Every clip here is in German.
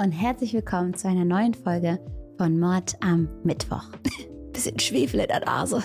und herzlich willkommen zu einer neuen Folge von Mord am Mittwoch. Bisschen Schwefel in der Nase.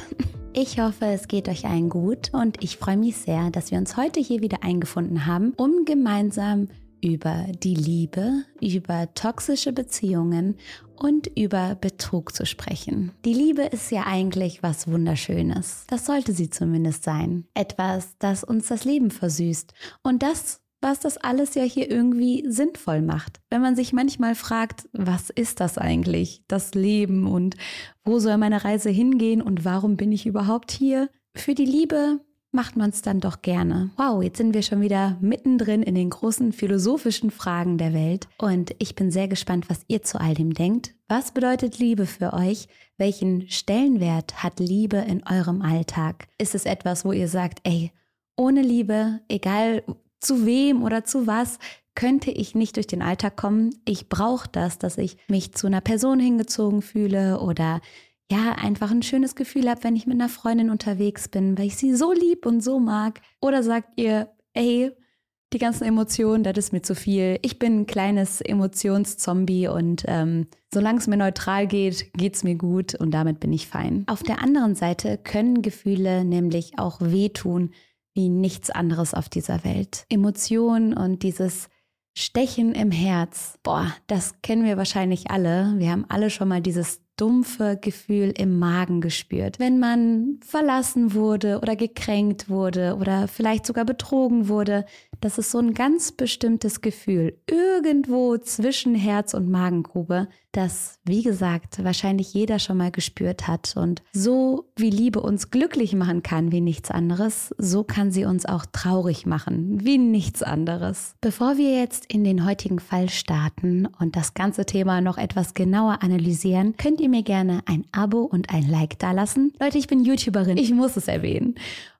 Ich hoffe, es geht euch allen gut und ich freue mich sehr, dass wir uns heute hier wieder eingefunden haben, um gemeinsam über die Liebe, über toxische Beziehungen und über Betrug zu sprechen. Die Liebe ist ja eigentlich was Wunderschönes. Das sollte sie zumindest sein. Etwas, das uns das Leben versüßt. Und das was das alles ja hier irgendwie sinnvoll macht. Wenn man sich manchmal fragt, was ist das eigentlich, das Leben und wo soll meine Reise hingehen und warum bin ich überhaupt hier? Für die Liebe macht man es dann doch gerne. Wow, jetzt sind wir schon wieder mittendrin in den großen philosophischen Fragen der Welt und ich bin sehr gespannt, was ihr zu all dem denkt. Was bedeutet Liebe für euch? Welchen Stellenwert hat Liebe in eurem Alltag? Ist es etwas, wo ihr sagt, ey, ohne Liebe, egal zu wem oder zu was könnte ich nicht durch den Alltag kommen. Ich brauche das, dass ich mich zu einer Person hingezogen fühle oder ja, einfach ein schönes Gefühl habe, wenn ich mit einer Freundin unterwegs bin, weil ich sie so lieb und so mag. Oder sagt ihr, ey, die ganzen Emotionen, das ist mir zu viel. Ich bin ein kleines Emotionszombie und ähm, solange es mir neutral geht, geht es mir gut und damit bin ich fein. Auf der anderen Seite können Gefühle nämlich auch wehtun, wie nichts anderes auf dieser Welt. Emotionen und dieses Stechen im Herz, boah, das kennen wir wahrscheinlich alle. Wir haben alle schon mal dieses dumpfe Gefühl im Magen gespürt. Wenn man verlassen wurde oder gekränkt wurde oder vielleicht sogar betrogen wurde, das ist so ein ganz bestimmtes Gefühl irgendwo zwischen Herz und Magengrube, das, wie gesagt, wahrscheinlich jeder schon mal gespürt hat. Und so wie Liebe uns glücklich machen kann wie nichts anderes, so kann sie uns auch traurig machen wie nichts anderes. Bevor wir jetzt in den heutigen Fall starten und das ganze Thema noch etwas genauer analysieren, könnt ihr mir gerne ein Abo und ein Like dalassen. Leute, ich bin YouTuberin, ich muss es erwähnen.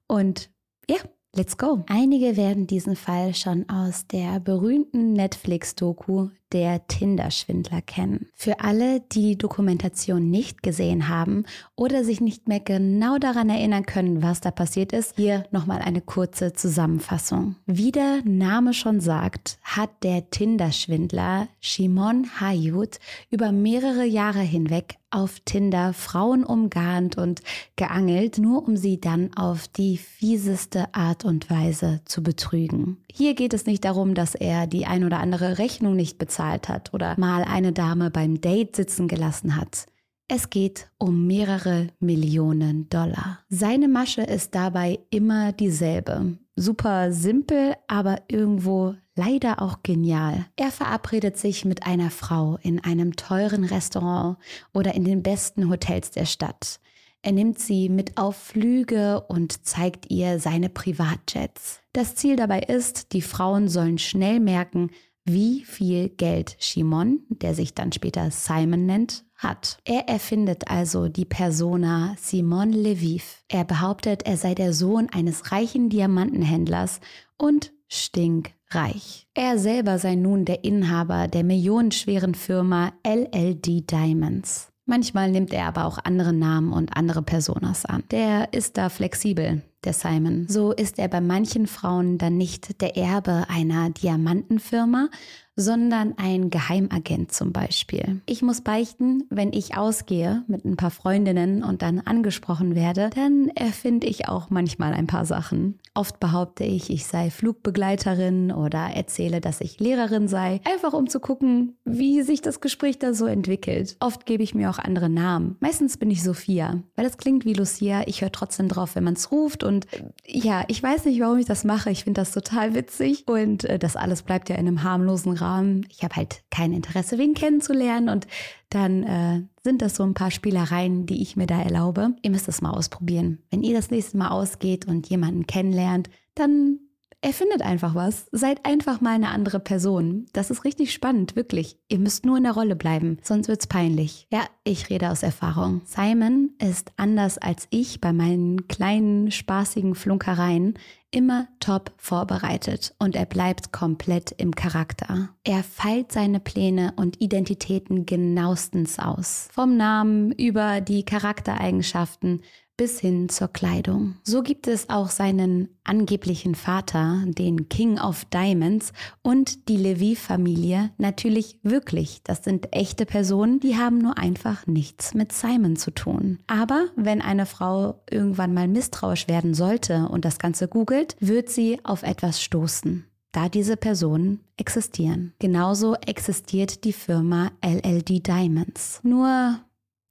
Und ja, Let's go. Einige werden diesen Fall schon aus der berühmten Netflix-Doku der Tinder-Schwindler kennen. Für alle, die die Dokumentation nicht gesehen haben oder sich nicht mehr genau daran erinnern können, was da passiert ist, hier nochmal eine kurze Zusammenfassung. Wie der Name schon sagt, hat der Tinder-Schwindler Shimon Hayut über mehrere Jahre hinweg auf Tinder Frauen umgarnt und geangelt, nur um sie dann auf die fieseste Art und Weise zu betrügen. Hier geht es nicht darum, dass er die ein oder andere Rechnung nicht bezahlt hat oder mal eine Dame beim Date sitzen gelassen hat. Es geht um mehrere Millionen Dollar. Seine Masche ist dabei immer dieselbe. Super simpel, aber irgendwo leider auch genial. Er verabredet sich mit einer Frau in einem teuren Restaurant oder in den besten Hotels der Stadt. Er nimmt sie mit auf Flüge und zeigt ihr seine Privatjets. Das Ziel dabei ist, die Frauen sollen schnell merken, wie viel Geld Shimon, der sich dann später Simon nennt, hat. Er erfindet also die Persona Simon Leviv. Er behauptet, er sei der Sohn eines reichen Diamantenhändlers und stinkreich. Er selber sei nun der Inhaber der millionenschweren Firma LLD Diamonds. Manchmal nimmt er aber auch andere Namen und andere Personas an. Der ist da flexibel, der Simon. So ist er bei manchen Frauen dann nicht der Erbe einer Diamantenfirma, sondern ein Geheimagent zum Beispiel. Ich muss beichten, wenn ich ausgehe mit ein paar Freundinnen und dann angesprochen werde, dann erfinde ich auch manchmal ein paar Sachen. Oft behaupte ich, ich sei Flugbegleiterin oder erzähle, dass ich Lehrerin sei, einfach um zu gucken, wie sich das Gespräch da so entwickelt. Oft gebe ich mir auch andere Namen. Meistens bin ich Sophia, weil das klingt wie Lucia. Ich höre trotzdem drauf, wenn man es ruft und ja, ich weiß nicht, warum ich das mache. Ich finde das total witzig und äh, das alles bleibt ja in einem harmlosen Rahmen Rahmen. Ich habe halt kein Interesse, wen kennenzulernen und dann äh, sind das so ein paar Spielereien, die ich mir da erlaube. Ihr müsst es mal ausprobieren. Wenn ihr das nächste Mal ausgeht und jemanden kennenlernt, dann Erfindet einfach was. Seid einfach mal eine andere Person. Das ist richtig spannend, wirklich. Ihr müsst nur in der Rolle bleiben, sonst wird's peinlich. Ja, ich rede aus Erfahrung. Simon ist anders als ich bei meinen kleinen, spaßigen Flunkereien immer top vorbereitet und er bleibt komplett im Charakter. Er feilt seine Pläne und Identitäten genauestens aus. Vom Namen über die Charaktereigenschaften bis hin zur Kleidung. So gibt es auch seinen angeblichen Vater, den King of Diamonds und die Levi-Familie natürlich wirklich. Das sind echte Personen, die haben nur einfach nichts mit Simon zu tun. Aber wenn eine Frau irgendwann mal misstrauisch werden sollte und das Ganze googelt, wird sie auf etwas stoßen da diese Personen existieren. Genauso existiert die Firma LLD Diamonds. Nur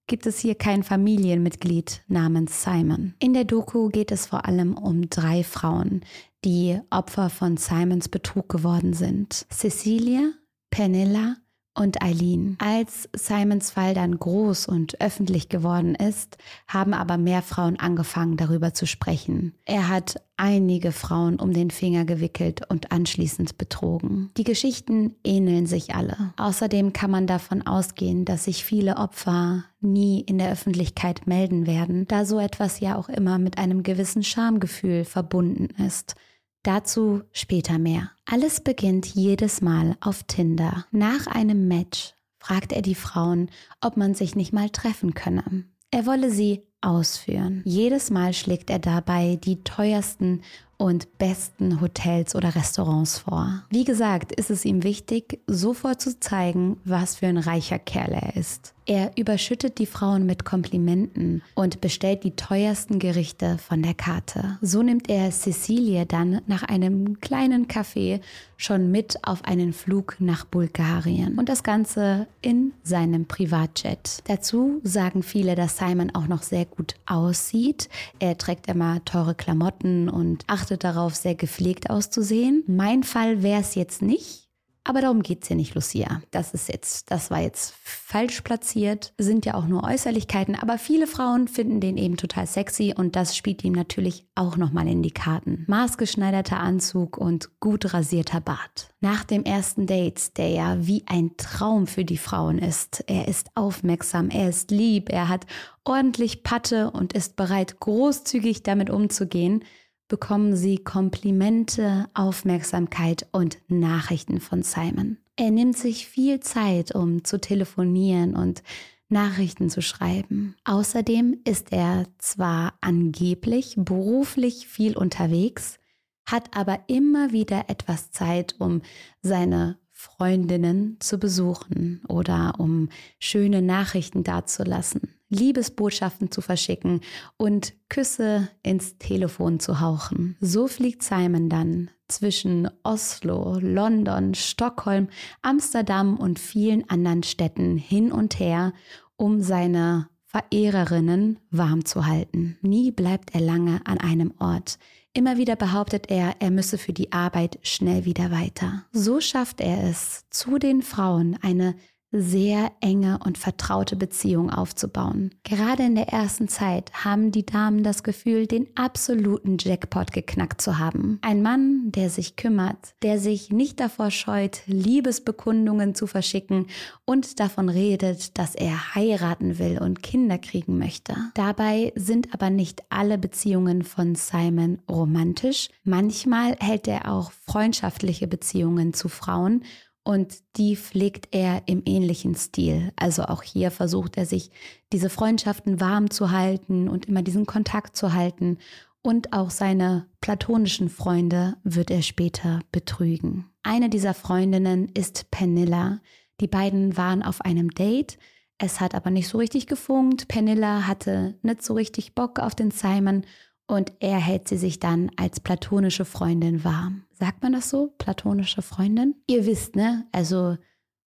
gibt es hier kein Familienmitglied namens Simon. In der Doku geht es vor allem um drei Frauen, die Opfer von Simons Betrug geworden sind. Cecilia, Penilla und Eileen. Als Simons Fall dann groß und öffentlich geworden ist, haben aber mehr Frauen angefangen darüber zu sprechen. Er hat einige Frauen um den Finger gewickelt und anschließend betrogen. Die Geschichten ähneln sich alle. Außerdem kann man davon ausgehen, dass sich viele Opfer nie in der Öffentlichkeit melden werden, da so etwas ja auch immer mit einem gewissen Schamgefühl verbunden ist. Dazu später mehr. Alles beginnt jedes Mal auf Tinder. Nach einem Match fragt er die Frauen, ob man sich nicht mal treffen könne. Er wolle sie ausführen. Jedes Mal schlägt er dabei die teuersten und besten Hotels oder Restaurants vor. Wie gesagt, ist es ihm wichtig, sofort zu zeigen, was für ein reicher Kerl er ist. Er überschüttet die Frauen mit Komplimenten und bestellt die teuersten Gerichte von der Karte. So nimmt er Cecilie dann nach einem kleinen Café schon mit auf einen Flug nach Bulgarien und das Ganze in seinem Privatjet. Dazu sagen viele, dass Simon auch noch sehr gut aussieht. Er trägt immer teure Klamotten und achtet darauf, sehr gepflegt auszusehen. Mein Fall wäre es jetzt nicht. Aber darum geht es hier nicht, Lucia. Das ist jetzt, das war jetzt falsch platziert, sind ja auch nur Äußerlichkeiten, aber viele Frauen finden den eben total sexy und das spielt ihm natürlich auch nochmal in die Karten. Maßgeschneiderter Anzug und gut rasierter Bart. Nach dem ersten Date, der ja wie ein Traum für die Frauen ist. Er ist aufmerksam, er ist lieb, er hat ordentlich Patte und ist bereit, großzügig damit umzugehen bekommen sie Komplimente, Aufmerksamkeit und Nachrichten von Simon. Er nimmt sich viel Zeit, um zu telefonieren und Nachrichten zu schreiben. Außerdem ist er zwar angeblich beruflich viel unterwegs, hat aber immer wieder etwas Zeit, um seine Freundinnen zu besuchen oder um schöne Nachrichten dazulassen. Liebesbotschaften zu verschicken und Küsse ins Telefon zu hauchen. So fliegt Simon dann zwischen Oslo, London, Stockholm, Amsterdam und vielen anderen Städten hin und her, um seine Verehrerinnen warm zu halten. Nie bleibt er lange an einem Ort. Immer wieder behauptet er, er müsse für die Arbeit schnell wieder weiter. So schafft er es, zu den Frauen eine sehr enge und vertraute Beziehung aufzubauen. Gerade in der ersten Zeit haben die Damen das Gefühl, den absoluten Jackpot geknackt zu haben. Ein Mann, der sich kümmert, der sich nicht davor scheut, Liebesbekundungen zu verschicken und davon redet, dass er heiraten will und Kinder kriegen möchte. Dabei sind aber nicht alle Beziehungen von Simon romantisch. Manchmal hält er auch freundschaftliche Beziehungen zu Frauen und die pflegt er im ähnlichen Stil. Also auch hier versucht er sich diese Freundschaften warm zu halten und immer diesen Kontakt zu halten. Und auch seine platonischen Freunde wird er später betrügen. Eine dieser Freundinnen ist Penilla. Die beiden waren auf einem Date. Es hat aber nicht so richtig gefunkt. Penilla hatte nicht so richtig Bock auf den Simon und er hält sie sich dann als platonische Freundin warm. Sagt man das so? Platonische Freundin? Ihr wisst, ne? Also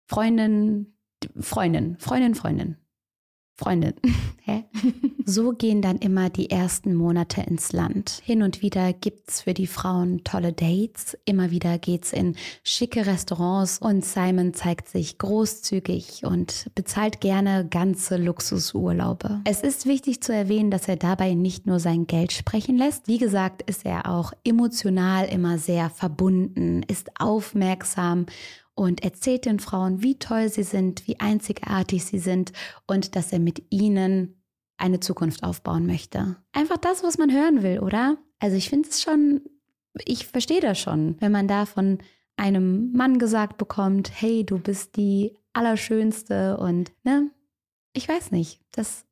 Freundin, Freundin, Freundin, Freundin. Freundin. Hä? so gehen dann immer die ersten Monate ins Land. Hin und wieder gibt's für die Frauen tolle Dates. Immer wieder geht's in schicke Restaurants und Simon zeigt sich großzügig und bezahlt gerne ganze Luxusurlaube. Es ist wichtig zu erwähnen, dass er dabei nicht nur sein Geld sprechen lässt. Wie gesagt, ist er auch emotional immer sehr verbunden, ist aufmerksam und erzählt den Frauen, wie toll sie sind, wie einzigartig sie sind und dass er mit ihnen eine Zukunft aufbauen möchte. Einfach das, was man hören will, oder? Also ich finde es schon, ich verstehe das schon, wenn man da von einem Mann gesagt bekommt, hey, du bist die Allerschönste und, ne? Ich weiß nicht, das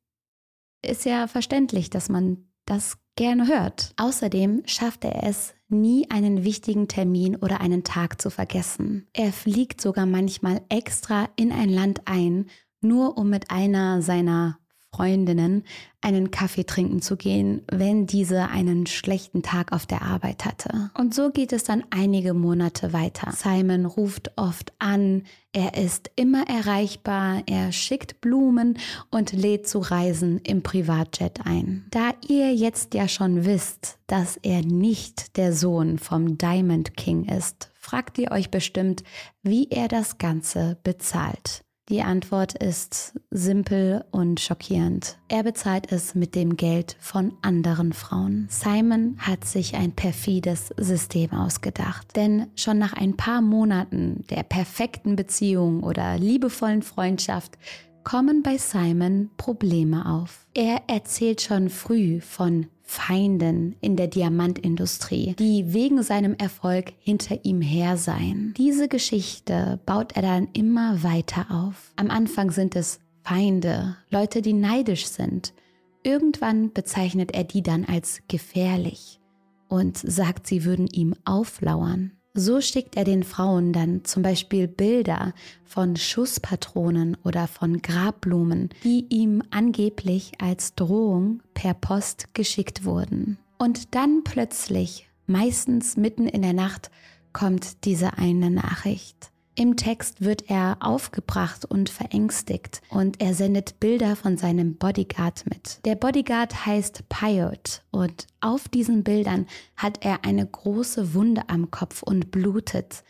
ist ja verständlich, dass man das gerne hört. Außerdem schafft er es, nie einen wichtigen Termin oder einen Tag zu vergessen. Er fliegt sogar manchmal extra in ein Land ein, nur um mit einer seiner Freundinnen einen Kaffee trinken zu gehen, wenn diese einen schlechten Tag auf der Arbeit hatte. Und so geht es dann einige Monate weiter. Simon ruft oft an, er ist immer erreichbar, er schickt Blumen und lädt zu Reisen im Privatjet ein. Da ihr jetzt ja schon wisst, dass er nicht der Sohn vom Diamond King ist, fragt ihr euch bestimmt, wie er das Ganze bezahlt. Die Antwort ist simpel und schockierend. Er bezahlt es mit dem Geld von anderen Frauen. Simon hat sich ein perfides System ausgedacht. Denn schon nach ein paar Monaten der perfekten Beziehung oder liebevollen Freundschaft kommen bei Simon Probleme auf. Er erzählt schon früh von Feinden in der Diamantindustrie, die wegen seinem Erfolg hinter ihm her seien. Diese Geschichte baut er dann immer weiter auf. Am Anfang sind es Feinde, Leute, die neidisch sind. Irgendwann bezeichnet er die dann als gefährlich und sagt, sie würden ihm auflauern. So schickt er den Frauen dann zum Beispiel Bilder von Schusspatronen oder von Grabblumen, die ihm angeblich als Drohung per Post geschickt wurden. Und dann plötzlich, meistens mitten in der Nacht, kommt diese eine Nachricht. Im Text wird er aufgebracht und verängstigt und er sendet Bilder von seinem Bodyguard mit. Der Bodyguard heißt Pyote und auf diesen Bildern hat er eine große Wunde am Kopf und blutet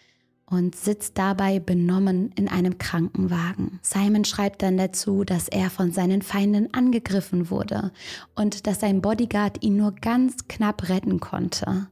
und sitzt dabei benommen in einem Krankenwagen. Simon schreibt dann dazu, dass er von seinen Feinden angegriffen wurde und dass sein Bodyguard ihn nur ganz knapp retten konnte.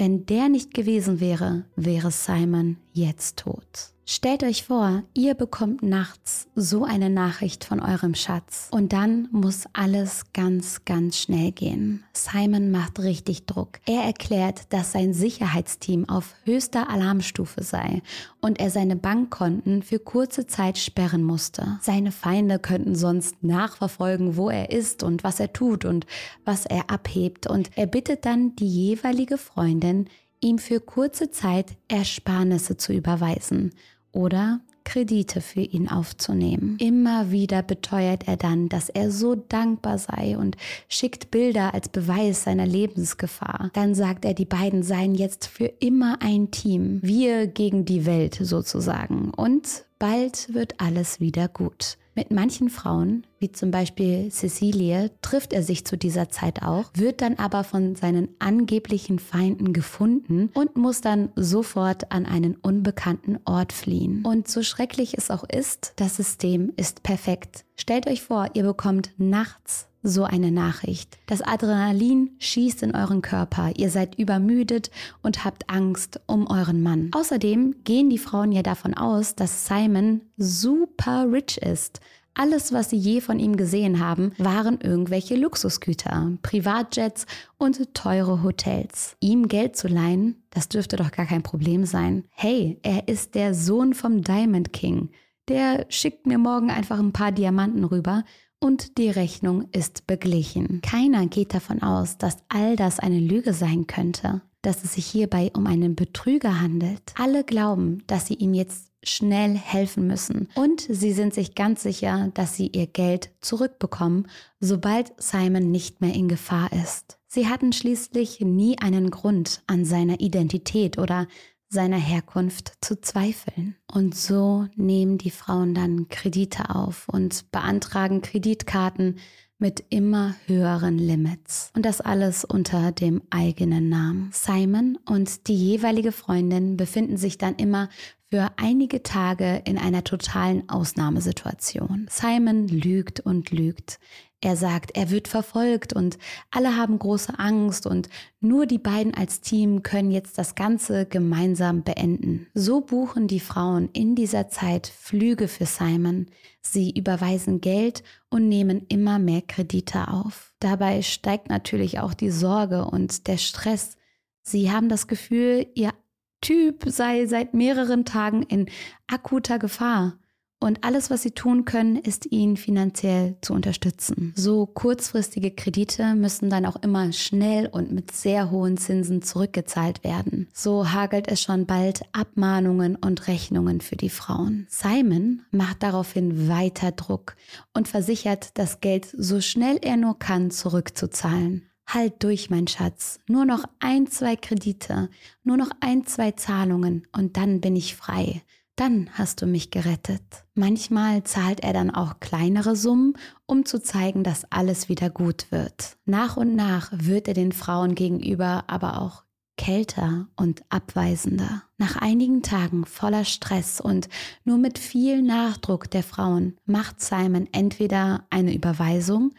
Wenn der nicht gewesen wäre, wäre Simon jetzt tot. Stellt euch vor, ihr bekommt nachts so eine Nachricht von eurem Schatz und dann muss alles ganz, ganz schnell gehen. Simon macht richtig Druck. Er erklärt, dass sein Sicherheitsteam auf höchster Alarmstufe sei und er seine Bankkonten für kurze Zeit sperren musste. Seine Feinde könnten sonst nachverfolgen, wo er ist und was er tut und was er abhebt und er bittet dann die jeweilige Freundin, ihm für kurze Zeit Ersparnisse zu überweisen oder Kredite für ihn aufzunehmen. Immer wieder beteuert er dann, dass er so dankbar sei und schickt Bilder als Beweis seiner Lebensgefahr. Dann sagt er, die beiden seien jetzt für immer ein Team. Wir gegen die Welt sozusagen. Und bald wird alles wieder gut. Mit manchen Frauen, wie zum Beispiel Cecilie, trifft er sich zu dieser Zeit auch, wird dann aber von seinen angeblichen Feinden gefunden und muss dann sofort an einen unbekannten Ort fliehen. Und so schrecklich es auch ist, das System ist perfekt. Stellt euch vor, ihr bekommt nachts so eine Nachricht. Das Adrenalin schießt in euren Körper, ihr seid übermüdet und habt Angst um euren Mann. Außerdem gehen die Frauen ja davon aus, dass Simon super rich ist. Alles, was sie je von ihm gesehen haben, waren irgendwelche Luxusgüter, Privatjets und teure Hotels. Ihm Geld zu leihen, das dürfte doch gar kein Problem sein. Hey, er ist der Sohn vom Diamond King. Der schickt mir morgen einfach ein paar Diamanten rüber und die Rechnung ist beglichen. Keiner geht davon aus, dass all das eine Lüge sein könnte, dass es sich hierbei um einen Betrüger handelt. Alle glauben, dass sie ihm jetzt schnell helfen müssen und sie sind sich ganz sicher, dass sie ihr Geld zurückbekommen, sobald Simon nicht mehr in Gefahr ist. Sie hatten schließlich nie einen Grund an seiner Identität oder seiner Herkunft zu zweifeln. Und so nehmen die Frauen dann Kredite auf und beantragen Kreditkarten mit immer höheren Limits. Und das alles unter dem eigenen Namen. Simon und die jeweilige Freundin befinden sich dann immer für einige Tage in einer totalen Ausnahmesituation. Simon lügt und lügt. Er sagt, er wird verfolgt und alle haben große Angst und nur die beiden als Team können jetzt das Ganze gemeinsam beenden. So buchen die Frauen in dieser Zeit Flüge für Simon. Sie überweisen Geld und nehmen immer mehr Kredite auf. Dabei steigt natürlich auch die Sorge und der Stress. Sie haben das Gefühl, ihr Typ sei seit mehreren Tagen in akuter Gefahr. Und alles, was sie tun können, ist ihn finanziell zu unterstützen. So kurzfristige Kredite müssen dann auch immer schnell und mit sehr hohen Zinsen zurückgezahlt werden. So hagelt es schon bald Abmahnungen und Rechnungen für die Frauen. Simon macht daraufhin weiter Druck und versichert, das Geld so schnell er nur kann zurückzuzahlen. Halt durch, mein Schatz. Nur noch ein, zwei Kredite, nur noch ein, zwei Zahlungen und dann bin ich frei dann hast du mich gerettet. Manchmal zahlt er dann auch kleinere Summen, um zu zeigen, dass alles wieder gut wird. Nach und nach wird er den Frauen gegenüber aber auch kälter und abweisender. Nach einigen Tagen voller Stress und nur mit viel Nachdruck der Frauen macht Simon entweder eine Überweisung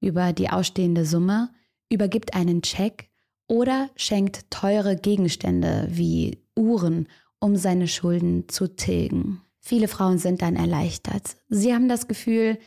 über die ausstehende Summe, übergibt einen Scheck oder schenkt teure Gegenstände wie Uhren um seine Schulden zu tilgen. Viele Frauen sind dann erleichtert. Sie haben das Gefühl,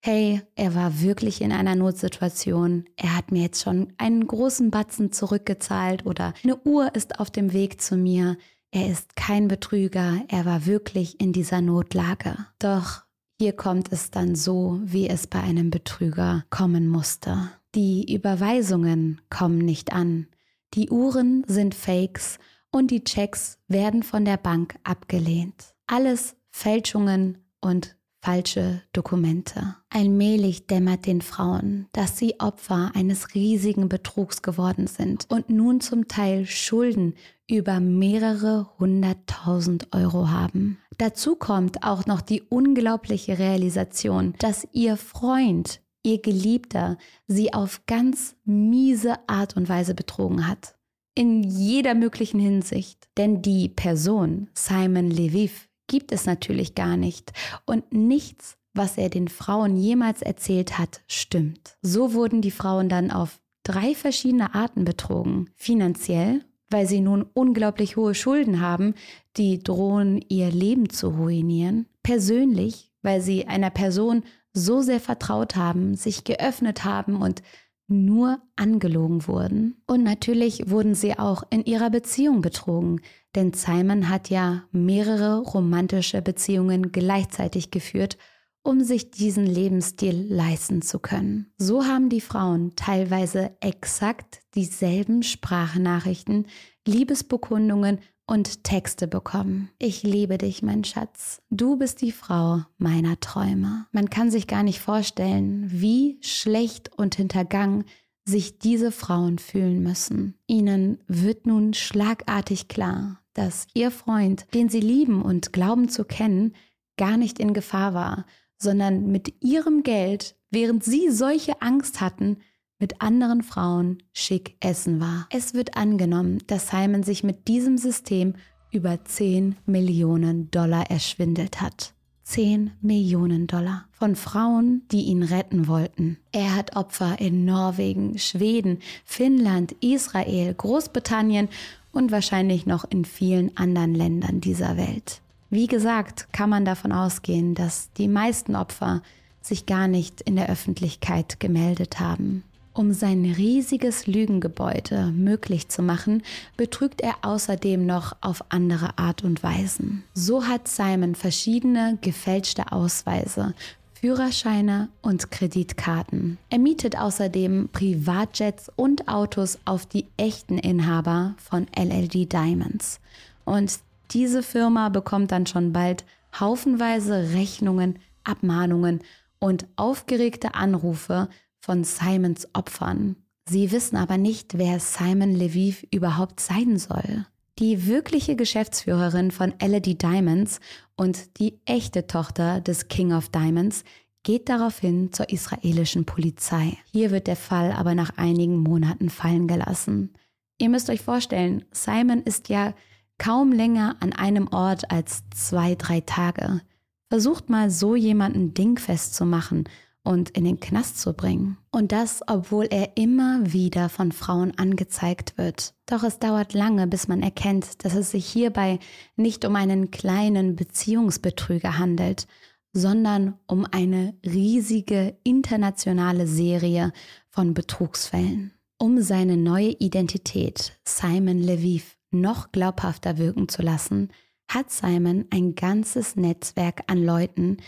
hey, er war wirklich in einer Notsituation, er hat mir jetzt schon einen großen Batzen zurückgezahlt oder eine Uhr ist auf dem Weg zu mir. Er ist kein Betrüger, er war wirklich in dieser Notlage. Doch hier kommt es dann so, wie es bei einem Betrüger kommen musste. Die Überweisungen kommen nicht an. Die Uhren sind Fakes und die Checks werden von der Bank abgelehnt. Alles Fälschungen und falsche Dokumente. Allmählich dämmert den Frauen, dass sie Opfer eines riesigen Betrugs geworden sind und nun zum Teil Schulden über mehrere hunderttausend Euro haben. Dazu kommt auch noch die unglaubliche Realisation, dass ihr Freund, ihr Geliebter, sie auf ganz miese Art und Weise betrogen hat in jeder möglichen Hinsicht. Denn die Person Simon Leviv gibt es natürlich gar nicht und nichts, was er den Frauen jemals erzählt hat, stimmt. So wurden die Frauen dann auf drei verschiedene Arten betrogen. Finanziell, weil sie nun unglaublich hohe Schulden haben, die drohen ihr Leben zu ruinieren. Persönlich, weil sie einer Person so sehr vertraut haben, sich geöffnet haben und nur angelogen wurden. Und natürlich wurden sie auch in ihrer Beziehung betrogen, denn Simon hat ja mehrere romantische Beziehungen gleichzeitig geführt, um sich diesen Lebensstil leisten zu können. So haben die Frauen teilweise exakt dieselben Sprachnachrichten, Liebesbekundungen und Texte bekommen. Ich liebe dich, mein Schatz. Du bist die Frau meiner Träume. Man kann sich gar nicht vorstellen, wie schlecht und hintergangen sich diese Frauen fühlen müssen. Ihnen wird nun schlagartig klar, dass ihr Freund, den sie lieben und glauben zu kennen, gar nicht in Gefahr war, sondern mit ihrem Geld, während sie solche Angst hatten, mit anderen Frauen schick essen war. Es wird angenommen, dass Simon sich mit diesem System über 10 Millionen Dollar erschwindelt hat. 10 Millionen Dollar von Frauen, die ihn retten wollten. Er hat Opfer in Norwegen, Schweden, Finnland, Israel, Großbritannien und wahrscheinlich noch in vielen anderen Ländern dieser Welt. Wie gesagt, kann man davon ausgehen, dass die meisten Opfer sich gar nicht in der Öffentlichkeit gemeldet haben. Um sein riesiges Lügengebäude möglich zu machen, betrügt er außerdem noch auf andere Art und Weisen. So hat Simon verschiedene gefälschte Ausweise Führerscheine und Kreditkarten. Er mietet außerdem Privatjets und Autos auf die echten Inhaber von LLD Diamonds. Und diese Firma bekommt dann schon bald haufenweise Rechnungen, Abmahnungen und aufgeregte Anrufe von Simons Opfern. Sie wissen aber nicht, wer Simon Leviv überhaupt sein soll. Die wirkliche Geschäftsführerin von LED Diamonds und die echte Tochter des King of Diamonds geht daraufhin zur israelischen Polizei. Hier wird der Fall aber nach einigen Monaten fallen gelassen. Ihr müsst euch vorstellen, Simon ist ja kaum länger an einem Ort als zwei, drei Tage. Versucht mal so jemanden dingfest zu machen und in den Knast zu bringen. Und das, obwohl er immer wieder von Frauen angezeigt wird. Doch es dauert lange, bis man erkennt, dass es sich hierbei nicht um einen kleinen Beziehungsbetrüger handelt, sondern um eine riesige internationale Serie von Betrugsfällen. Um seine neue Identität Simon Leviv noch glaubhafter wirken zu lassen, hat Simon ein ganzes Netzwerk an Leuten,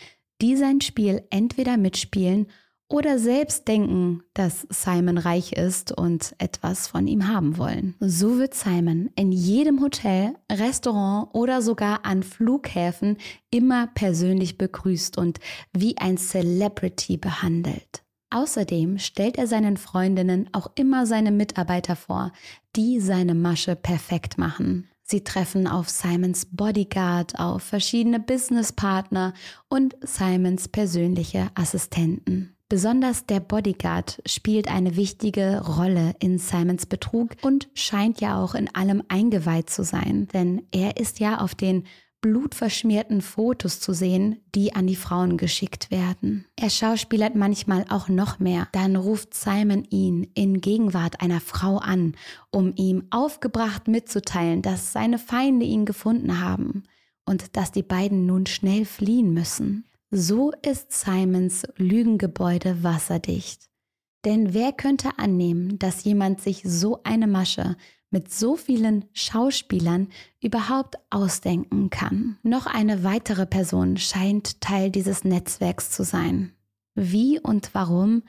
die sein Spiel entweder mitspielen oder selbst denken, dass Simon reich ist und etwas von ihm haben wollen. So wird Simon in jedem Hotel, Restaurant oder sogar an Flughäfen immer persönlich begrüßt und wie ein Celebrity behandelt. Außerdem stellt er seinen Freundinnen auch immer seine Mitarbeiter vor, die seine Masche perfekt machen. Sie treffen auf Simons Bodyguard, auf verschiedene Businesspartner und Simons persönliche Assistenten. Besonders der Bodyguard spielt eine wichtige Rolle in Simons Betrug und scheint ja auch in allem eingeweiht zu sein, denn er ist ja auf den blutverschmierten Fotos zu sehen, die an die Frauen geschickt werden. Er schauspielert manchmal auch noch mehr. Dann ruft Simon ihn in Gegenwart einer Frau an, um ihm aufgebracht mitzuteilen, dass seine Feinde ihn gefunden haben und dass die beiden nun schnell fliehen müssen. So ist Simons Lügengebäude wasserdicht. Denn wer könnte annehmen, dass jemand sich so eine Masche mit so vielen Schauspielern überhaupt ausdenken kann. Noch eine weitere Person scheint Teil dieses Netzwerks zu sein. Wie und warum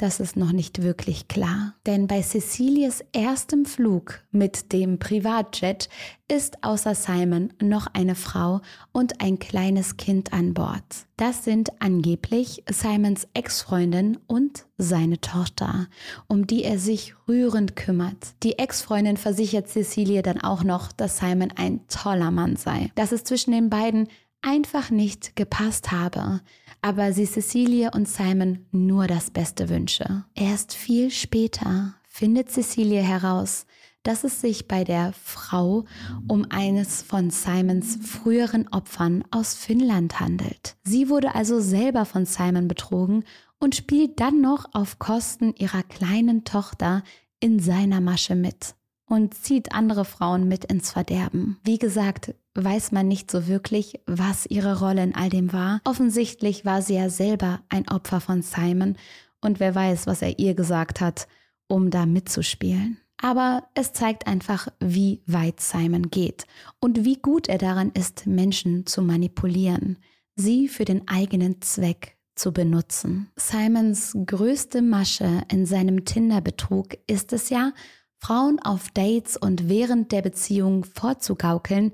das ist noch nicht wirklich klar. Denn bei Cecilies erstem Flug mit dem Privatjet ist außer Simon noch eine Frau und ein kleines Kind an Bord. Das sind angeblich Simons Ex-Freundin und seine Tochter, um die er sich rührend kümmert. Die Ex-Freundin versichert Cecilie dann auch noch, dass Simon ein toller Mann sei, dass es zwischen den beiden einfach nicht gepasst habe aber sie Cecilie und Simon nur das Beste wünsche. Erst viel später findet Cecilie heraus, dass es sich bei der Frau um eines von Simons früheren Opfern aus Finnland handelt. Sie wurde also selber von Simon betrogen und spielt dann noch auf Kosten ihrer kleinen Tochter in seiner Masche mit und zieht andere Frauen mit ins Verderben. Wie gesagt, weiß man nicht so wirklich, was ihre Rolle in all dem war. Offensichtlich war sie ja selber ein Opfer von Simon und wer weiß, was er ihr gesagt hat, um da mitzuspielen. Aber es zeigt einfach, wie weit Simon geht und wie gut er daran ist, Menschen zu manipulieren, sie für den eigenen Zweck zu benutzen. Simons größte Masche in seinem Tinder-Betrug ist es ja, Frauen auf Dates und während der Beziehung vorzugaukeln,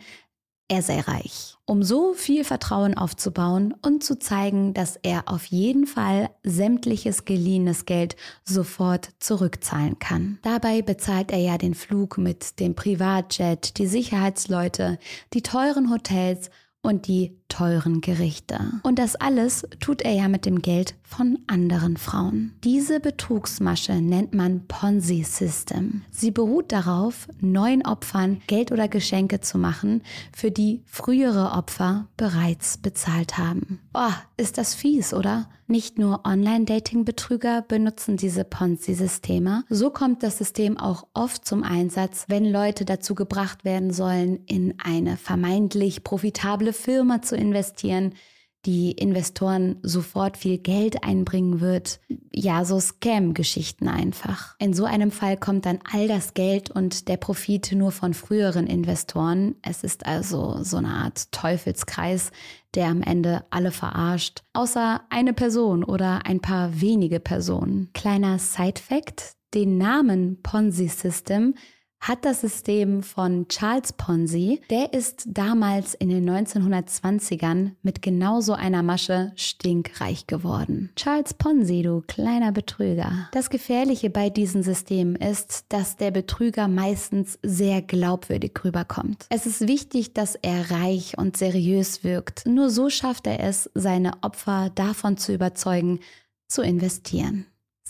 er sei reich, um so viel Vertrauen aufzubauen und zu zeigen, dass er auf jeden Fall sämtliches geliehenes Geld sofort zurückzahlen kann. Dabei bezahlt er ja den Flug mit dem Privatjet, die Sicherheitsleute, die teuren Hotels und die teuren Gerichte. Und das alles tut er ja mit dem Geld von anderen Frauen. Diese Betrugsmasche nennt man Ponzi-System. Sie beruht darauf, neuen Opfern Geld oder Geschenke zu machen, für die frühere Opfer bereits bezahlt haben. Oh, ist das fies, oder? Nicht nur Online-Dating-Betrüger benutzen diese Ponzi-Systeme, so kommt das System auch oft zum Einsatz, wenn Leute dazu gebracht werden sollen, in eine vermeintlich profitable Firma zu investieren, die Investoren sofort viel Geld einbringen wird. Ja, so Scam-Geschichten einfach. In so einem Fall kommt dann all das Geld und der Profit nur von früheren Investoren. Es ist also so eine Art Teufelskreis, der am Ende alle verarscht, außer eine Person oder ein paar wenige Personen. Kleiner Side-Fact, den Namen Ponzi System hat das System von Charles Ponzi, der ist damals in den 1920ern mit genau so einer Masche stinkreich geworden. Charles Ponzi, du kleiner Betrüger. Das Gefährliche bei diesen Systemen ist, dass der Betrüger meistens sehr glaubwürdig rüberkommt. Es ist wichtig, dass er reich und seriös wirkt. Nur so schafft er es, seine Opfer davon zu überzeugen, zu investieren.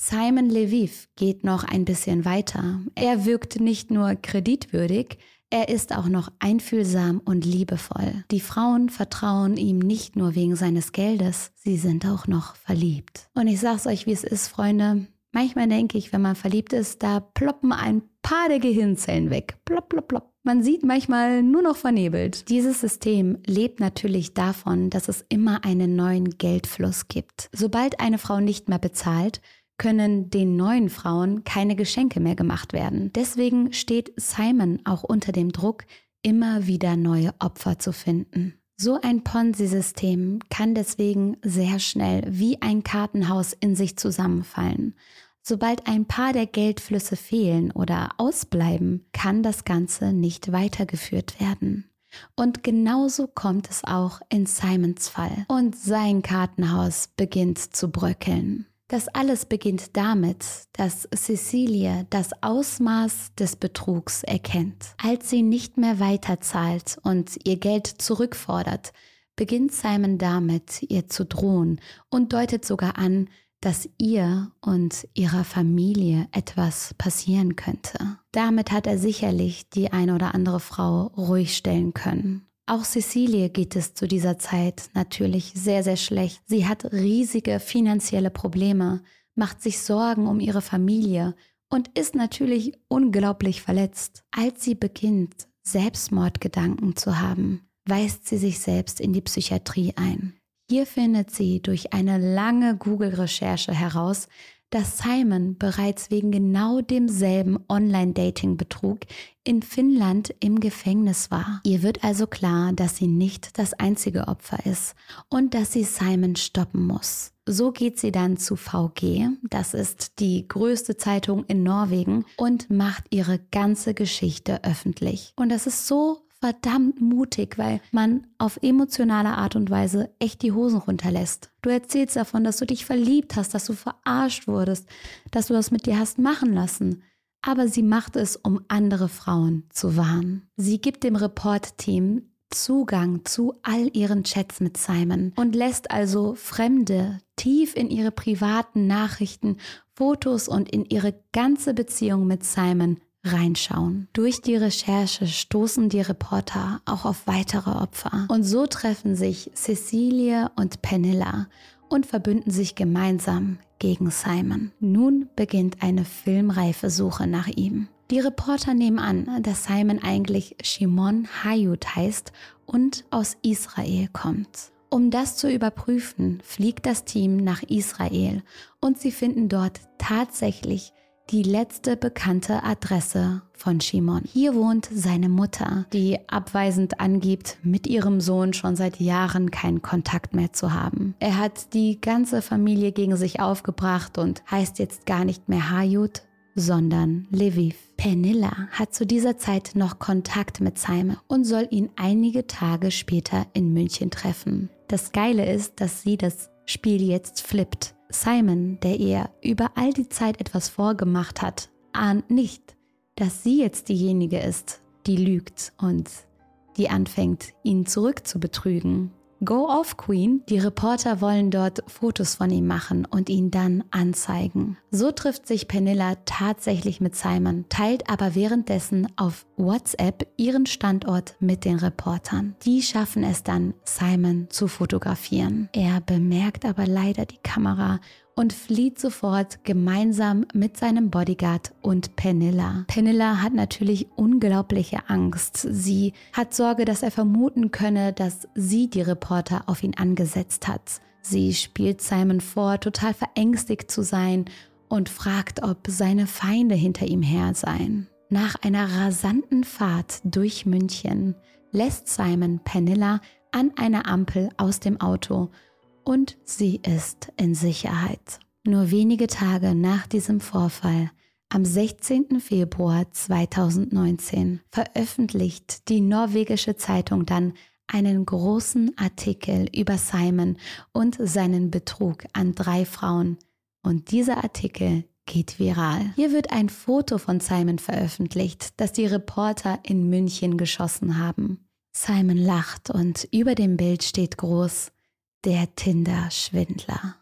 Simon Leviv geht noch ein bisschen weiter. Er wirkt nicht nur kreditwürdig, er ist auch noch einfühlsam und liebevoll. Die Frauen vertrauen ihm nicht nur wegen seines Geldes, sie sind auch noch verliebt. Und ich sag's euch, wie es ist, Freunde. Manchmal denke ich, wenn man verliebt ist, da ploppen ein paar der Gehirnzellen weg. Plopp, plopp, plopp. Man sieht manchmal nur noch vernebelt. Dieses System lebt natürlich davon, dass es immer einen neuen Geldfluss gibt. Sobald eine Frau nicht mehr bezahlt, können den neuen Frauen keine Geschenke mehr gemacht werden. Deswegen steht Simon auch unter dem Druck, immer wieder neue Opfer zu finden. So ein Ponzi-System kann deswegen sehr schnell wie ein Kartenhaus in sich zusammenfallen. Sobald ein paar der Geldflüsse fehlen oder ausbleiben, kann das Ganze nicht weitergeführt werden. Und genauso kommt es auch in Simons Fall. Und sein Kartenhaus beginnt zu bröckeln. Das alles beginnt damit, dass Cecilie das Ausmaß des Betrugs erkennt. Als sie nicht mehr weiterzahlt und ihr Geld zurückfordert, beginnt Simon damit, ihr zu drohen und deutet sogar an, dass ihr und ihrer Familie etwas passieren könnte. Damit hat er sicherlich die eine oder andere Frau ruhig stellen können. Auch Cecilie geht es zu dieser Zeit natürlich sehr, sehr schlecht. Sie hat riesige finanzielle Probleme, macht sich Sorgen um ihre Familie und ist natürlich unglaublich verletzt. Als sie beginnt, Selbstmordgedanken zu haben, weist sie sich selbst in die Psychiatrie ein. Hier findet sie durch eine lange Google-Recherche heraus, dass Simon bereits wegen genau demselben Online-Dating-Betrug in Finnland im Gefängnis war. Ihr wird also klar, dass sie nicht das einzige Opfer ist und dass sie Simon stoppen muss. So geht sie dann zu VG, das ist die größte Zeitung in Norwegen, und macht ihre ganze Geschichte öffentlich. Und das ist so verdammt mutig, weil man auf emotionale Art und Weise echt die Hosen runterlässt. Du erzählst davon, dass du dich verliebt hast, dass du verarscht wurdest, dass du das mit dir hast machen lassen. Aber sie macht es, um andere Frauen zu warnen. Sie gibt dem Report-Team Zugang zu all ihren Chats mit Simon und lässt also Fremde tief in ihre privaten Nachrichten, Fotos und in ihre ganze Beziehung mit Simon reinschauen. Durch die Recherche stoßen die Reporter auch auf weitere Opfer. Und so treffen sich Cecilie und Penilla und verbünden sich gemeinsam gegen Simon. Nun beginnt eine filmreife Suche nach ihm. Die Reporter nehmen an, dass Simon eigentlich Shimon Hayut heißt und aus Israel kommt. Um das zu überprüfen, fliegt das Team nach Israel und sie finden dort tatsächlich die letzte bekannte Adresse von Shimon. Hier wohnt seine Mutter, die abweisend angibt, mit ihrem Sohn schon seit Jahren keinen Kontakt mehr zu haben. Er hat die ganze Familie gegen sich aufgebracht und heißt jetzt gar nicht mehr Hayut, sondern Lviv. Pernilla hat zu dieser Zeit noch Kontakt mit Simon und soll ihn einige Tage später in München treffen. Das Geile ist, dass sie das Spiel jetzt flippt. Simon, der ihr über all die Zeit etwas vorgemacht hat, ahnt nicht, dass sie jetzt diejenige ist, die lügt und die anfängt, ihn zurück zu betrügen. Go off, Queen. Die Reporter wollen dort Fotos von ihm machen und ihn dann anzeigen. So trifft sich Penilla tatsächlich mit Simon, teilt aber währenddessen auf WhatsApp ihren Standort mit den Reportern. Die schaffen es dann, Simon zu fotografieren. Er bemerkt aber leider die Kamera und flieht sofort gemeinsam mit seinem Bodyguard und Penilla. Penilla hat natürlich unglaubliche Angst. Sie hat Sorge, dass er vermuten könne, dass sie die Reporter auf ihn angesetzt hat. Sie spielt Simon vor, total verängstigt zu sein und fragt, ob seine Feinde hinter ihm her seien. Nach einer rasanten Fahrt durch München lässt Simon Penilla an einer Ampel aus dem Auto und sie ist in Sicherheit. Nur wenige Tage nach diesem Vorfall, am 16. Februar 2019, veröffentlicht die norwegische Zeitung dann einen großen Artikel über Simon und seinen Betrug an drei Frauen. Und dieser Artikel geht viral. Hier wird ein Foto von Simon veröffentlicht, das die Reporter in München geschossen haben. Simon lacht und über dem Bild steht groß der Tinder-Schwindler.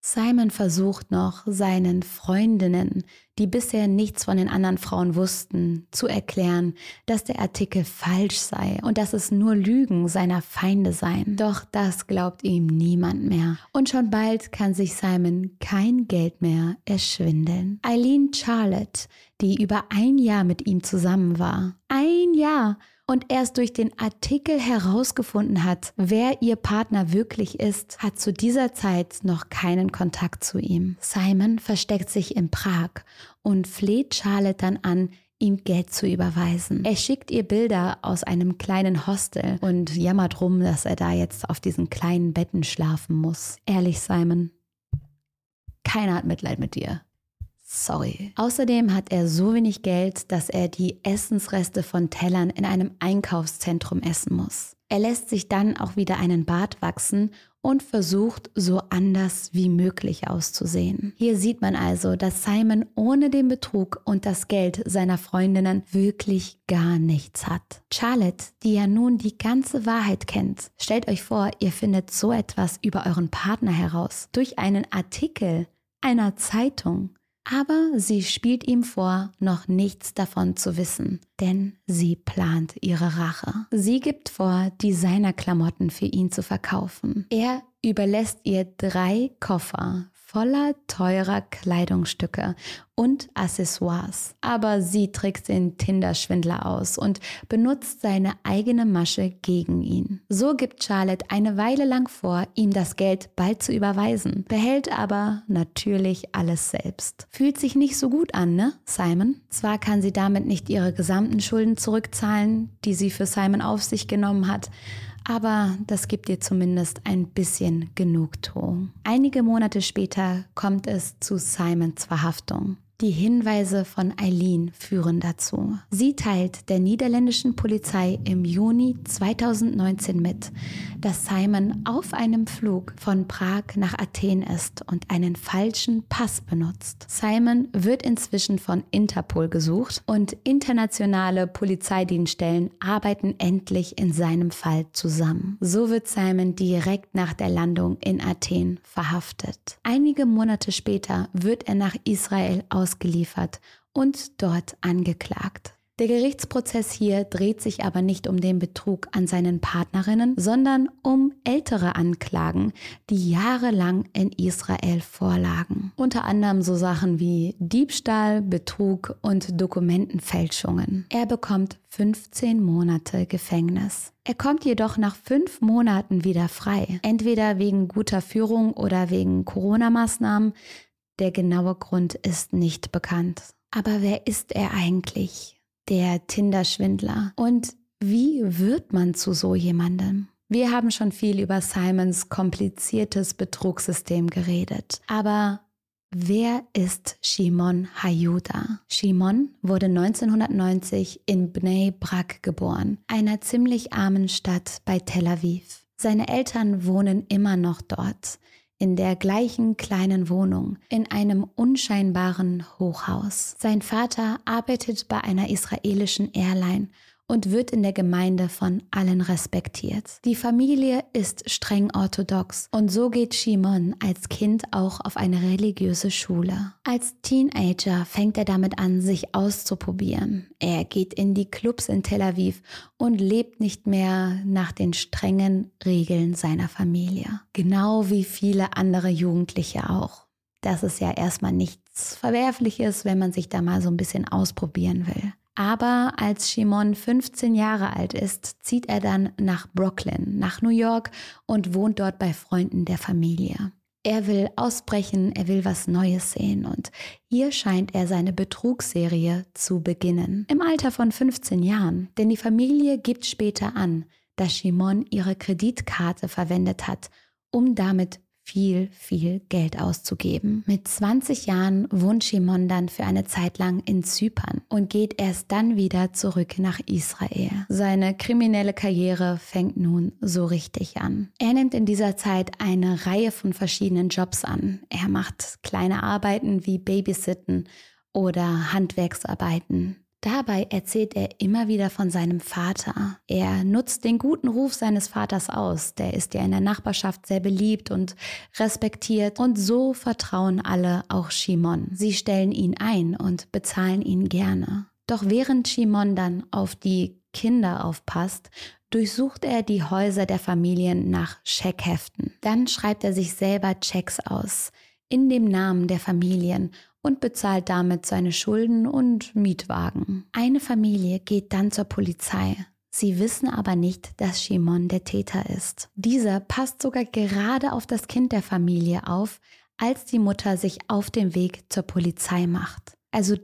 Simon versucht noch, seinen Freundinnen, die bisher nichts von den anderen Frauen wussten, zu erklären, dass der Artikel falsch sei und dass es nur Lügen seiner Feinde seien. Doch das glaubt ihm niemand mehr. Und schon bald kann sich Simon kein Geld mehr erschwindeln. Eileen Charlotte, die über ein Jahr mit ihm zusammen war, ein Jahr und erst durch den Artikel herausgefunden hat, wer ihr Partner wirklich ist, hat zu dieser Zeit noch keinen Kontakt zu ihm. Simon versteckt sich in Prag und fleht Charlotte dann an, ihm Geld zu überweisen. Er schickt ihr Bilder aus einem kleinen Hostel und jammert rum, dass er da jetzt auf diesen kleinen Betten schlafen muss. Ehrlich, Simon, keiner hat Mitleid mit dir. Sorry. Außerdem hat er so wenig Geld, dass er die Essensreste von Tellern in einem Einkaufszentrum essen muss. Er lässt sich dann auch wieder einen Bart wachsen und versucht so anders wie möglich auszusehen. Hier sieht man also, dass Simon ohne den Betrug und das Geld seiner Freundinnen wirklich gar nichts hat. Charlotte, die ja nun die ganze Wahrheit kennt, stellt euch vor, ihr findet so etwas über euren Partner heraus durch einen Artikel einer Zeitung. Aber sie spielt ihm vor, noch nichts davon zu wissen, denn sie plant ihre Rache. Sie gibt vor, Designerklamotten für ihn zu verkaufen. Er überlässt ihr drei Koffer voller teurer Kleidungsstücke und Accessoires. Aber sie trickst den Tinder-Schwindler aus und benutzt seine eigene Masche gegen ihn. So gibt Charlotte eine Weile lang vor, ihm das Geld bald zu überweisen, behält aber natürlich alles selbst. Fühlt sich nicht so gut an, ne, Simon? Zwar kann sie damit nicht ihre gesamten Schulden zurückzahlen, die sie für Simon auf sich genommen hat, aber das gibt dir zumindest ein bisschen Genugtuung. Einige Monate später kommt es zu Simons Verhaftung. Die Hinweise von Eileen führen dazu. Sie teilt der niederländischen Polizei im Juni 2019 mit, dass Simon auf einem Flug von Prag nach Athen ist und einen falschen Pass benutzt. Simon wird inzwischen von Interpol gesucht und internationale Polizeidienststellen arbeiten endlich in seinem Fall zusammen. So wird Simon direkt nach der Landung in Athen verhaftet. Einige Monate später wird er nach Israel aus ausgeliefert und dort angeklagt. Der Gerichtsprozess hier dreht sich aber nicht um den Betrug an seinen Partnerinnen, sondern um ältere Anklagen, die jahrelang in Israel vorlagen. Unter anderem so Sachen wie Diebstahl, Betrug und Dokumentenfälschungen. Er bekommt 15 Monate Gefängnis. Er kommt jedoch nach fünf Monaten wieder frei, entweder wegen guter Führung oder wegen Corona-Maßnahmen. Der genaue Grund ist nicht bekannt. Aber wer ist er eigentlich? Der Tinder-Schwindler. Und wie wird man zu so jemandem? Wir haben schon viel über Simons kompliziertes Betrugssystem geredet. Aber wer ist Shimon Hayuda? Shimon wurde 1990 in Bnei Brak geboren, einer ziemlich armen Stadt bei Tel Aviv. Seine Eltern wohnen immer noch dort in der gleichen kleinen Wohnung, in einem unscheinbaren Hochhaus. Sein Vater arbeitet bei einer israelischen Airline und wird in der Gemeinde von allen respektiert. Die Familie ist streng orthodox und so geht Shimon als Kind auch auf eine religiöse Schule. Als Teenager fängt er damit an, sich auszuprobieren. Er geht in die Clubs in Tel Aviv und lebt nicht mehr nach den strengen Regeln seiner Familie. Genau wie viele andere Jugendliche auch. Das ist ja erstmal nichts Verwerfliches, wenn man sich da mal so ein bisschen ausprobieren will. Aber als Shimon 15 Jahre alt ist, zieht er dann nach Brooklyn, nach New York und wohnt dort bei Freunden der Familie. Er will ausbrechen, er will was Neues sehen und hier scheint er seine Betrugsserie zu beginnen. Im Alter von 15 Jahren, denn die Familie gibt später an, dass Shimon ihre Kreditkarte verwendet hat, um damit viel, viel Geld auszugeben. Mit 20 Jahren wohnt Shimon dann für eine Zeit lang in Zypern und geht erst dann wieder zurück nach Israel. Seine kriminelle Karriere fängt nun so richtig an. Er nimmt in dieser Zeit eine Reihe von verschiedenen Jobs an. Er macht kleine Arbeiten wie Babysitten oder Handwerksarbeiten. Dabei erzählt er immer wieder von seinem Vater. Er nutzt den guten Ruf seines Vaters aus. Der ist ja in der Nachbarschaft sehr beliebt und respektiert. Und so vertrauen alle auch Shimon. Sie stellen ihn ein und bezahlen ihn gerne. Doch während Shimon dann auf die Kinder aufpasst, durchsucht er die Häuser der Familien nach Scheckheften. Dann schreibt er sich selber Checks aus in dem Namen der Familien und bezahlt damit seine Schulden und Mietwagen. Eine Familie geht dann zur Polizei. Sie wissen aber nicht, dass Shimon der Täter ist. Dieser passt sogar gerade auf das Kind der Familie auf, als die Mutter sich auf den Weg zur Polizei macht. Also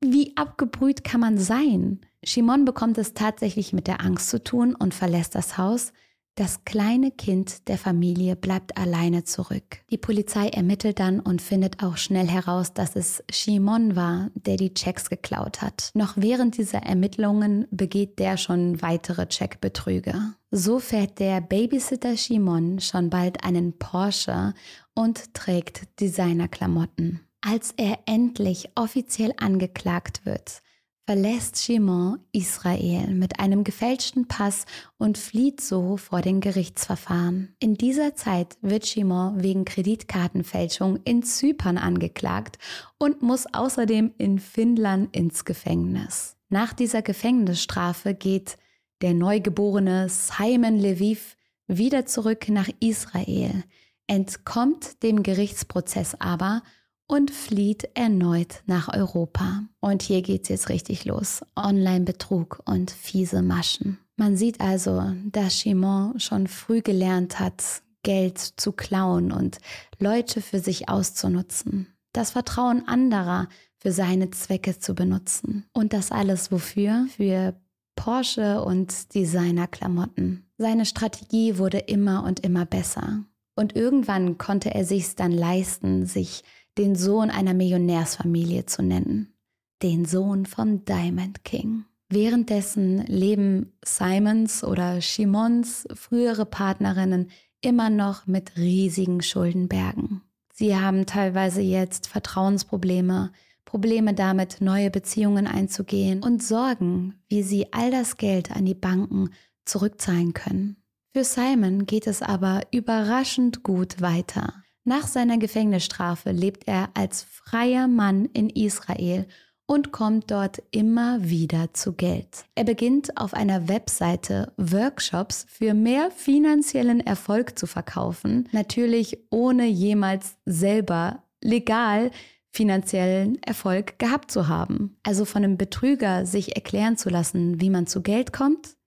Wie abgebrüht kann man sein? Shimon bekommt es tatsächlich mit der Angst zu tun und verlässt das Haus. Das kleine Kind der Familie bleibt alleine zurück. Die Polizei ermittelt dann und findet auch schnell heraus, dass es Shimon war, der die Checks geklaut hat. Noch während dieser Ermittlungen begeht der schon weitere Checkbetrüge. So fährt der Babysitter Shimon schon bald einen Porsche und trägt Designerklamotten. Als er endlich offiziell angeklagt wird, verlässt Shimon Israel mit einem gefälschten Pass und flieht so vor den Gerichtsverfahren. In dieser Zeit wird Shimon wegen Kreditkartenfälschung in Zypern angeklagt und muss außerdem in Finnland ins Gefängnis. Nach dieser Gefängnisstrafe geht der neugeborene Simon Leviv wieder zurück nach Israel, entkommt dem Gerichtsprozess aber und flieht erneut nach Europa. Und hier geht's jetzt richtig los. Online-Betrug und fiese Maschen. Man sieht also, dass Chimon schon früh gelernt hat, Geld zu klauen und Leute für sich auszunutzen. Das Vertrauen anderer für seine Zwecke zu benutzen. Und das alles wofür? Für Porsche und Designerklamotten. Seine Strategie wurde immer und immer besser. Und irgendwann konnte er sich dann leisten, sich den Sohn einer Millionärsfamilie zu nennen, den Sohn von Diamond King. Währenddessen leben Simons oder Shimons frühere Partnerinnen immer noch mit riesigen Schuldenbergen. Sie haben teilweise jetzt Vertrauensprobleme, Probleme damit, neue Beziehungen einzugehen und Sorgen, wie sie all das Geld an die Banken zurückzahlen können. Für Simon geht es aber überraschend gut weiter. Nach seiner Gefängnisstrafe lebt er als freier Mann in Israel und kommt dort immer wieder zu Geld. Er beginnt auf einer Webseite Workshops für mehr finanziellen Erfolg zu verkaufen, natürlich ohne jemals selber legal finanziellen Erfolg gehabt zu haben. Also von einem Betrüger sich erklären zu lassen, wie man zu Geld kommt?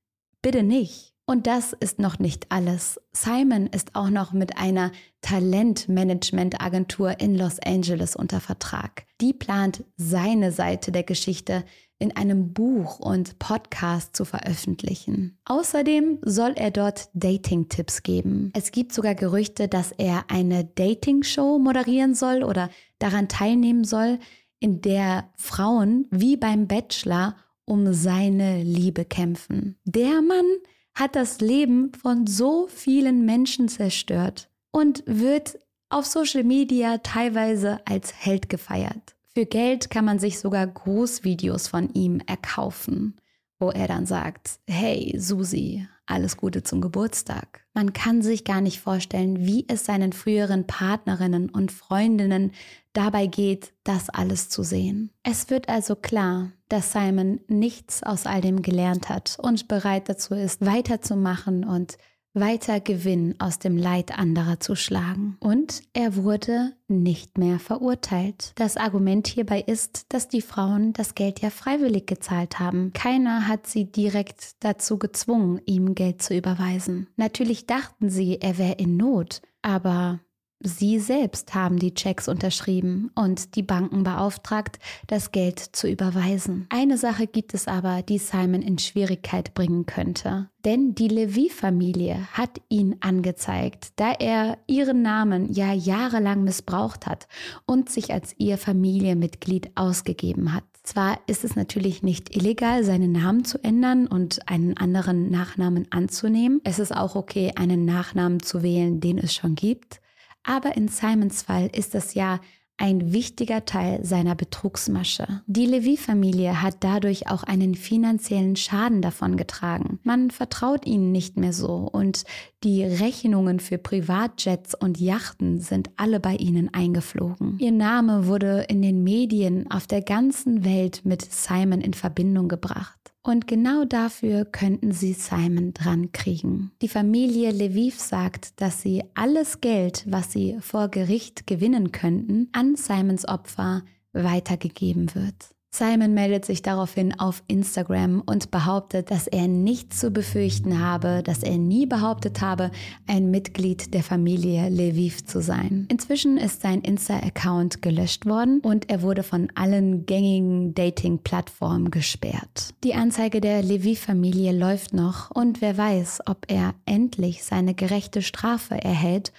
Bitte nicht. Und das ist noch nicht alles. Simon ist auch noch mit einer Talentmanagement-Agentur in Los Angeles unter Vertrag. Die plant seine Seite der Geschichte in einem Buch und Podcast zu veröffentlichen. Außerdem soll er dort Dating-Tipps geben. Es gibt sogar Gerüchte, dass er eine Dating-Show moderieren soll oder daran teilnehmen soll, in der Frauen wie beim Bachelor um seine Liebe kämpfen. Der Mann hat das Leben von so vielen Menschen zerstört und wird auf Social Media teilweise als Held gefeiert. Für Geld kann man sich sogar Großvideos von ihm erkaufen, wo er dann sagt, hey Susi, alles Gute zum Geburtstag. Man kann sich gar nicht vorstellen, wie es seinen früheren Partnerinnen und Freundinnen dabei geht, das alles zu sehen. Es wird also klar, dass Simon nichts aus all dem gelernt hat und bereit dazu ist, weiterzumachen und weiter Gewinn aus dem Leid anderer zu schlagen. Und er wurde nicht mehr verurteilt. Das Argument hierbei ist, dass die Frauen das Geld ja freiwillig gezahlt haben. Keiner hat sie direkt dazu gezwungen, ihm Geld zu überweisen. Natürlich dachten sie, er wäre in Not, aber Sie selbst haben die Checks unterschrieben und die Banken beauftragt, das Geld zu überweisen. Eine Sache gibt es aber, die Simon in Schwierigkeit bringen könnte. Denn die Levi-Familie hat ihn angezeigt, da er ihren Namen ja jahrelang missbraucht hat und sich als ihr Familienmitglied ausgegeben hat. Zwar ist es natürlich nicht illegal, seinen Namen zu ändern und einen anderen Nachnamen anzunehmen. Es ist auch okay, einen Nachnamen zu wählen, den es schon gibt. Aber in Simons Fall ist das ja ein wichtiger Teil seiner Betrugsmasche. Die Levi-Familie hat dadurch auch einen finanziellen Schaden davon getragen. Man vertraut ihnen nicht mehr so und die Rechnungen für Privatjets und Yachten sind alle bei ihnen eingeflogen. Ihr Name wurde in den Medien auf der ganzen Welt mit Simon in Verbindung gebracht. Und genau dafür könnten sie Simon dran kriegen. Die Familie Leviv sagt, dass sie alles Geld, was sie vor Gericht gewinnen könnten, an Simons Opfer weitergegeben wird. Simon meldet sich daraufhin auf Instagram und behauptet, dass er nichts zu befürchten habe, dass er nie behauptet habe, ein Mitglied der Familie Leviv zu sein. Inzwischen ist sein Insta-Account gelöscht worden und er wurde von allen gängigen Dating-Plattformen gesperrt. Die Anzeige der Leviv-Familie läuft noch und wer weiß, ob er endlich seine gerechte Strafe erhält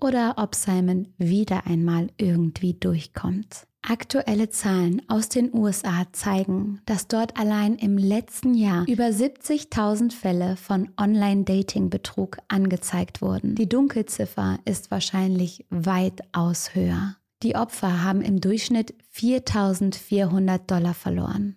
oder ob Simon wieder einmal irgendwie durchkommt. Aktuelle Zahlen aus den USA zeigen, dass dort allein im letzten Jahr über 70.000 Fälle von Online-Dating-Betrug angezeigt wurden. Die Dunkelziffer ist wahrscheinlich weitaus höher. Die Opfer haben im Durchschnitt 4.400 Dollar verloren.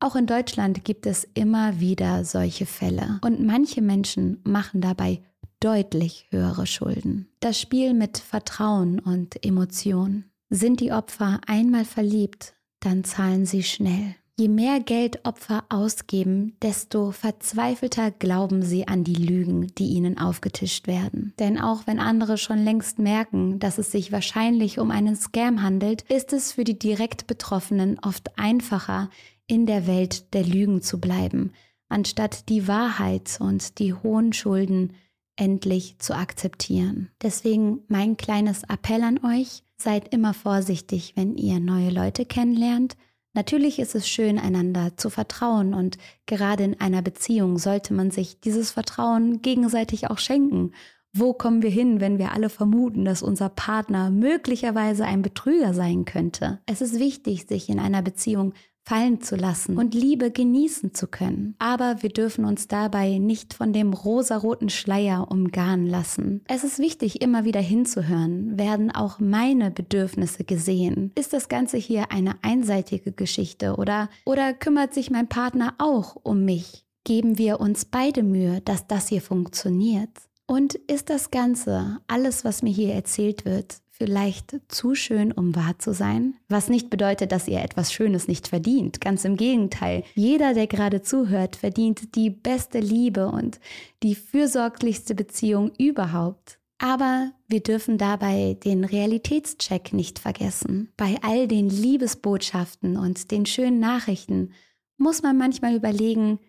Auch in Deutschland gibt es immer wieder solche Fälle und manche Menschen machen dabei deutlich höhere Schulden. Das Spiel mit Vertrauen und Emotionen. Sind die Opfer einmal verliebt, dann zahlen sie schnell. Je mehr Geld Opfer ausgeben, desto verzweifelter glauben sie an die Lügen, die ihnen aufgetischt werden. Denn auch wenn andere schon längst merken, dass es sich wahrscheinlich um einen Scam handelt, ist es für die direkt Betroffenen oft einfacher, in der Welt der Lügen zu bleiben, anstatt die Wahrheit und die hohen Schulden endlich zu akzeptieren. Deswegen mein kleines Appell an euch, seid immer vorsichtig, wenn ihr neue Leute kennenlernt. Natürlich ist es schön, einander zu vertrauen und gerade in einer Beziehung sollte man sich dieses Vertrauen gegenseitig auch schenken. Wo kommen wir hin, wenn wir alle vermuten, dass unser Partner möglicherweise ein Betrüger sein könnte? Es ist wichtig, sich in einer Beziehung fallen zu lassen und Liebe genießen zu können. Aber wir dürfen uns dabei nicht von dem rosaroten Schleier umgarnen lassen. Es ist wichtig, immer wieder hinzuhören. Werden auch meine Bedürfnisse gesehen? Ist das Ganze hier eine einseitige Geschichte oder, oder kümmert sich mein Partner auch um mich? Geben wir uns beide Mühe, dass das hier funktioniert? Und ist das Ganze, alles, was mir hier erzählt wird, vielleicht zu schön, um wahr zu sein? Was nicht bedeutet, dass ihr etwas Schönes nicht verdient. Ganz im Gegenteil. Jeder, der gerade zuhört, verdient die beste Liebe und die fürsorglichste Beziehung überhaupt. Aber wir dürfen dabei den Realitätscheck nicht vergessen. Bei all den Liebesbotschaften und den schönen Nachrichten muss man manchmal überlegen,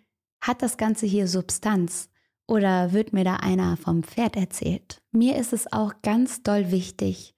hat das Ganze hier Substanz? Oder wird mir da einer vom Pferd erzählt? Mir ist es auch ganz doll wichtig,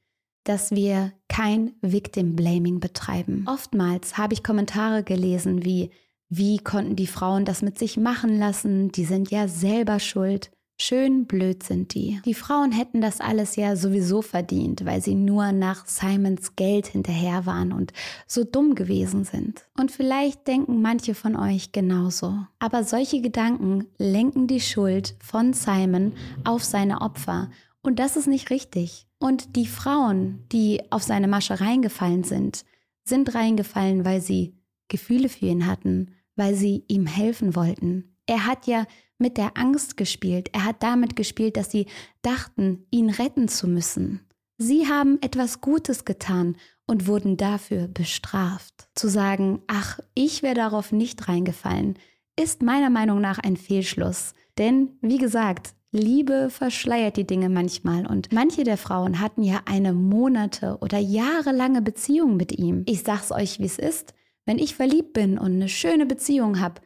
dass wir kein Victim Blaming betreiben. Oftmals habe ich Kommentare gelesen wie, wie konnten die Frauen das mit sich machen lassen? Die sind ja selber schuld. Schön blöd sind die. Die Frauen hätten das alles ja sowieso verdient, weil sie nur nach Simons Geld hinterher waren und so dumm gewesen sind. Und vielleicht denken manche von euch genauso. Aber solche Gedanken lenken die Schuld von Simon auf seine Opfer. Und das ist nicht richtig. Und die Frauen, die auf seine Masche reingefallen sind, sind reingefallen, weil sie Gefühle für ihn hatten, weil sie ihm helfen wollten. Er hat ja mit der Angst gespielt. Er hat damit gespielt, dass sie dachten, ihn retten zu müssen. Sie haben etwas Gutes getan und wurden dafür bestraft. Zu sagen, ach, ich wäre darauf nicht reingefallen, ist meiner Meinung nach ein Fehlschluss. Denn, wie gesagt, Liebe verschleiert die Dinge manchmal und manche der Frauen hatten ja eine Monate oder jahrelange Beziehung mit ihm. Ich sag's euch, wie es ist. Wenn ich verliebt bin und eine schöne Beziehung habe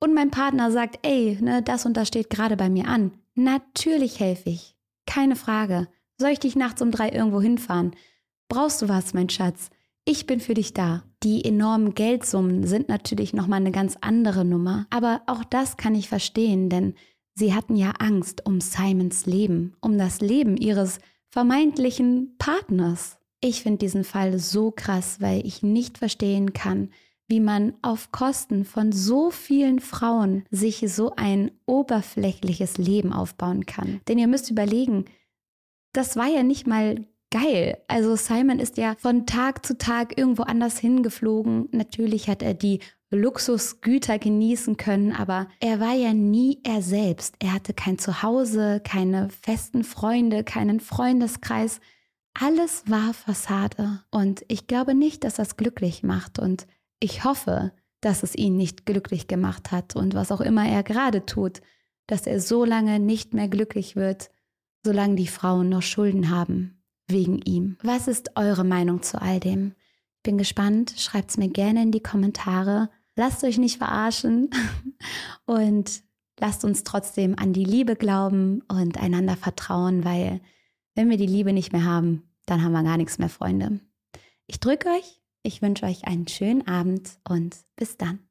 und mein Partner sagt, ey, ne, das und das steht gerade bei mir an, natürlich helfe ich. Keine Frage. Soll ich dich nachts um drei irgendwo hinfahren? Brauchst du was, mein Schatz? Ich bin für dich da. Die enormen Geldsummen sind natürlich nochmal eine ganz andere Nummer. Aber auch das kann ich verstehen, denn Sie hatten ja Angst um Simons Leben, um das Leben ihres vermeintlichen Partners. Ich finde diesen Fall so krass, weil ich nicht verstehen kann, wie man auf Kosten von so vielen Frauen sich so ein oberflächliches Leben aufbauen kann. Denn ihr müsst überlegen, das war ja nicht mal geil. Also Simon ist ja von Tag zu Tag irgendwo anders hingeflogen. Natürlich hat er die Luxusgüter genießen können, aber er war ja nie er selbst. Er hatte kein Zuhause, keine festen Freunde, keinen Freundeskreis. Alles war Fassade. Und ich glaube nicht, dass das glücklich macht. Und ich hoffe, dass es ihn nicht glücklich gemacht hat und was auch immer er gerade tut, dass er so lange nicht mehr glücklich wird, solange die Frauen noch Schulden haben wegen ihm. Was ist eure Meinung zu all dem? Bin gespannt. Schreibt es mir gerne in die Kommentare. Lasst euch nicht verarschen und lasst uns trotzdem an die Liebe glauben und einander vertrauen, weil wenn wir die Liebe nicht mehr haben, dann haben wir gar nichts mehr, Freunde. Ich drücke euch, ich wünsche euch einen schönen Abend und bis dann.